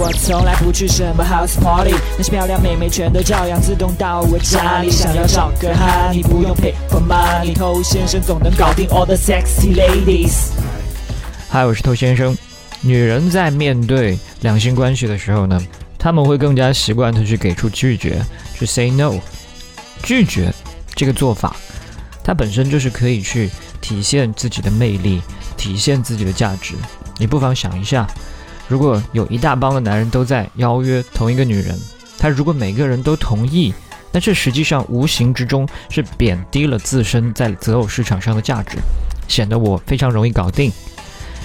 我从来不去什么 house party，那些漂亮妹妹全都照样自动到我家里。想要找个哈，你不用 pay for money，偷先生总能搞定 all the sexy ladies。嗨，我是偷先生。女人在面对两性关系的时候呢，她们会更加习惯的去给出拒绝，去 say no。拒绝这个做法，它本身就是可以去体现自己的魅力，体现自己的价值。你不妨想一下，如果有一大帮的男人都在邀约同一个女人，他如果每个人都同意，那这实际上无形之中是贬低了自身在择偶市场上的价值，显得我非常容易搞定。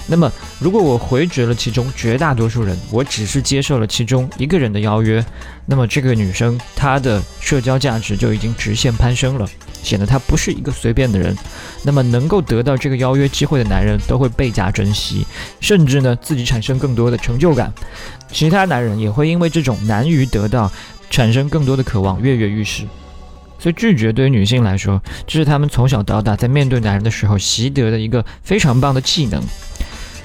那么，如果我回绝了其中绝大多数人，我只是接受了其中一个人的邀约，那么这个女生她的社交价值就已经直线攀升了，显得他不是一个随便的人。那么能够得到这个邀约机会的男人都会倍加珍惜，甚至呢自己产生更多的成就感。其他男人也会因为这种难于得到，产生更多的渴望，跃跃欲试。所以拒绝对于女性来说，这是她们从小到大在面对男人的时候习得的一个非常棒的技能。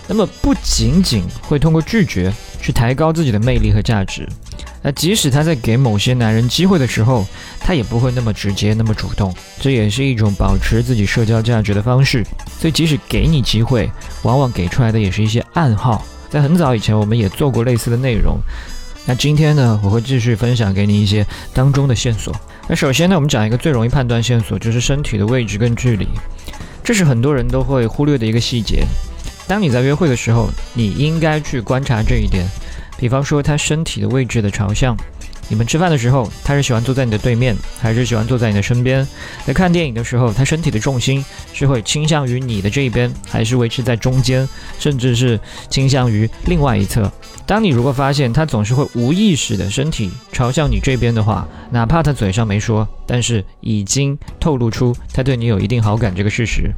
那么不仅仅会通过拒绝去抬高自己的魅力和价值，那即使他在给某些男人机会的时候，他也不会那么直接、那么主动，这也是一种保持自己社交价值的方式。所以即使给你机会，往往给出来的也是一些暗号。在很早以前，我们也做过类似的内容。那今天呢，我会继续分享给你一些当中的线索。那首先呢，我们讲一个最容易判断线索，就是身体的位置跟距离，这是很多人都会忽略的一个细节。当你在约会的时候，你应该去观察这一点。比方说，他身体的位置的朝向。你们吃饭的时候，他是喜欢坐在你的对面，还是喜欢坐在你的身边？在看电影的时候，他身体的重心是会倾向于你的这一边，还是维持在中间，甚至是倾向于另外一侧？当你如果发现他总是会无意识的身体朝向你这边的话，哪怕他嘴上没说，但是已经透露出他对你有一定好感这个事实。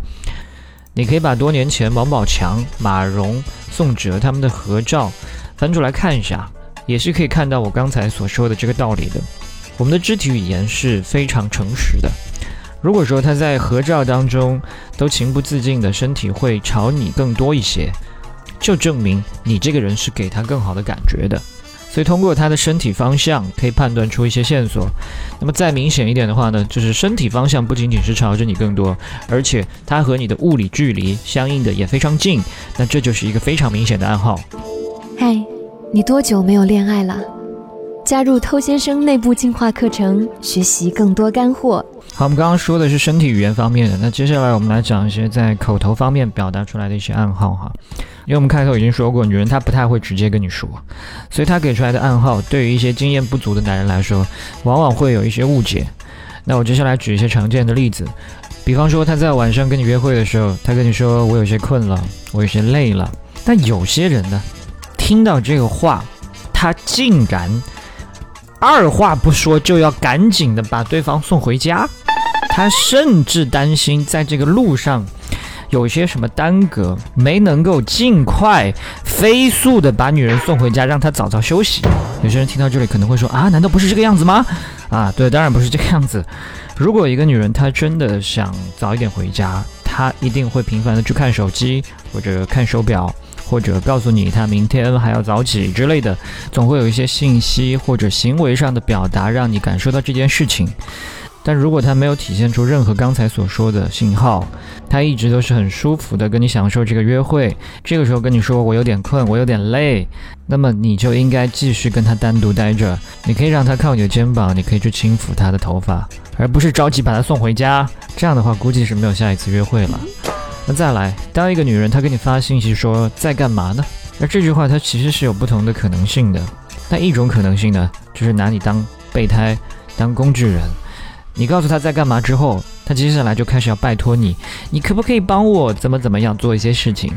你可以把多年前王宝强、马蓉、宋哲他们的合照翻出来看一下，也是可以看到我刚才所说的这个道理的。我们的肢体语言是非常诚实的。如果说他在合照当中都情不自禁的身体会朝你更多一些，就证明你这个人是给他更好的感觉的。所以通过他的身体方向可以判断出一些线索。那么再明显一点的话呢，就是身体方向不仅仅是朝着你更多，而且他和你的物理距离相应的也非常近。那这就是一个非常明显的暗号。嗨，你多久没有恋爱了？加入偷先生内部进化课程，学习更多干货。好，我们刚刚说的是身体语言方面的，那接下来我们来讲一些在口头方面表达出来的一些暗号哈。因为我们开头已经说过，女人她不太会直接跟你说，所以她给出来的暗号，对于一些经验不足的男人来说，往往会有一些误解。那我接下来举一些常见的例子，比方说他在晚上跟你约会的时候，他跟你说我有些困了，我有些累了。但有些人呢，听到这个话，他竟然二话不说就要赶紧的把对方送回家，他甚至担心在这个路上。有些什么耽搁，没能够尽快飞速的把女人送回家，让她早早休息。有些人听到这里可能会说啊，难道不是这个样子吗？啊，对，当然不是这个样子。如果一个女人她真的想早一点回家，她一定会频繁的去看手机，或者看手表，或者告诉你他明天还要早起之类的，总会有一些信息或者行为上的表达，让你感受到这件事情。但如果他没有体现出任何刚才所说的信号，他一直都是很舒服的跟你享受这个约会，这个时候跟你说我有点困，我有点累，那么你就应该继续跟他单独待着。你可以让他靠你的肩膀，你可以去轻抚他的头发，而不是着急把他送回家。这样的话，估计是没有下一次约会了。那再来，当一个女人她给你发信息说在干嘛呢？那这句话它其实是有不同的可能性的。那一种可能性呢，就是拿你当备胎，当工具人。你告诉她在干嘛之后，她接下来就开始要拜托你，你可不可以帮我怎么怎么样做一些事情，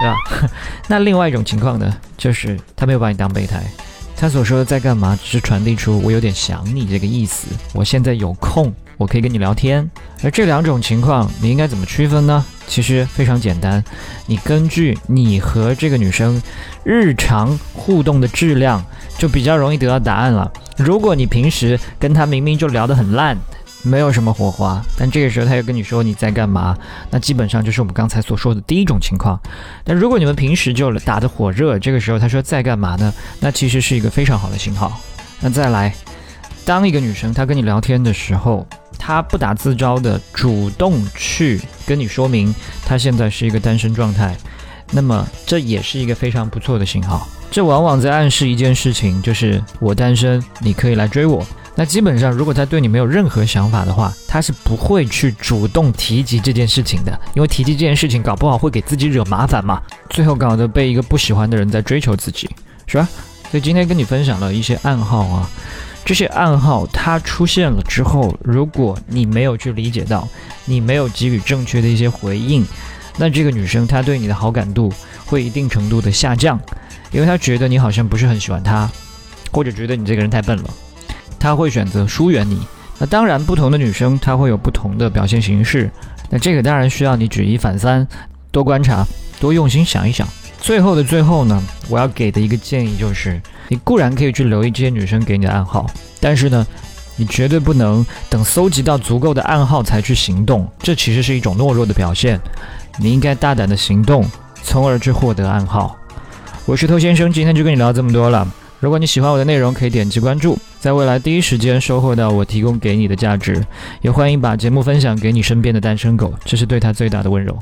对吧？那另外一种情况呢，就是她没有把你当备胎，他所说的在干嘛，只是传递出我有点想你这个意思，我现在有空，我可以跟你聊天。而这两种情况，你应该怎么区分呢？其实非常简单，你根据你和这个女生日常互动的质量，就比较容易得到答案了。如果你平时跟她明明就聊得很烂，没有什么火花，但这个时候她又跟你说你在干嘛，那基本上就是我们刚才所说的第一种情况。但如果你们平时就打得火热，这个时候她说在干嘛呢？那其实是一个非常好的信号。那再来，当一个女生她跟你聊天的时候，他不打自招的主动去跟你说明他现在是一个单身状态，那么这也是一个非常不错的信号。这往往在暗示一件事情，就是我单身，你可以来追我。那基本上，如果他对你没有任何想法的话，他是不会去主动提及这件事情的，因为提及这件事情，搞不好会给自己惹麻烦嘛。最后搞得被一个不喜欢的人在追求自己，是吧？所以今天跟你分享了一些暗号啊，这些暗号它出现了之后，如果你没有去理解到，你没有给予正确的一些回应，那这个女生她对你的好感度会一定程度的下降，因为她觉得你好像不是很喜欢她，或者觉得你这个人太笨了。他会选择疏远你。那当然，不同的女生她会有不同的表现形式。那这个当然需要你举一反三，多观察，多用心想一想。最后的最后呢，我要给的一个建议就是：你固然可以去留意这些女生给你的暗号，但是呢，你绝对不能等搜集到足够的暗号才去行动。这其实是一种懦弱的表现。你应该大胆的行动，从而去获得暗号。我是偷先生，今天就跟你聊这么多了。如果你喜欢我的内容，可以点击关注，在未来第一时间收获到我提供给你的价值。也欢迎把节目分享给你身边的单身狗，这是对他最大的温柔。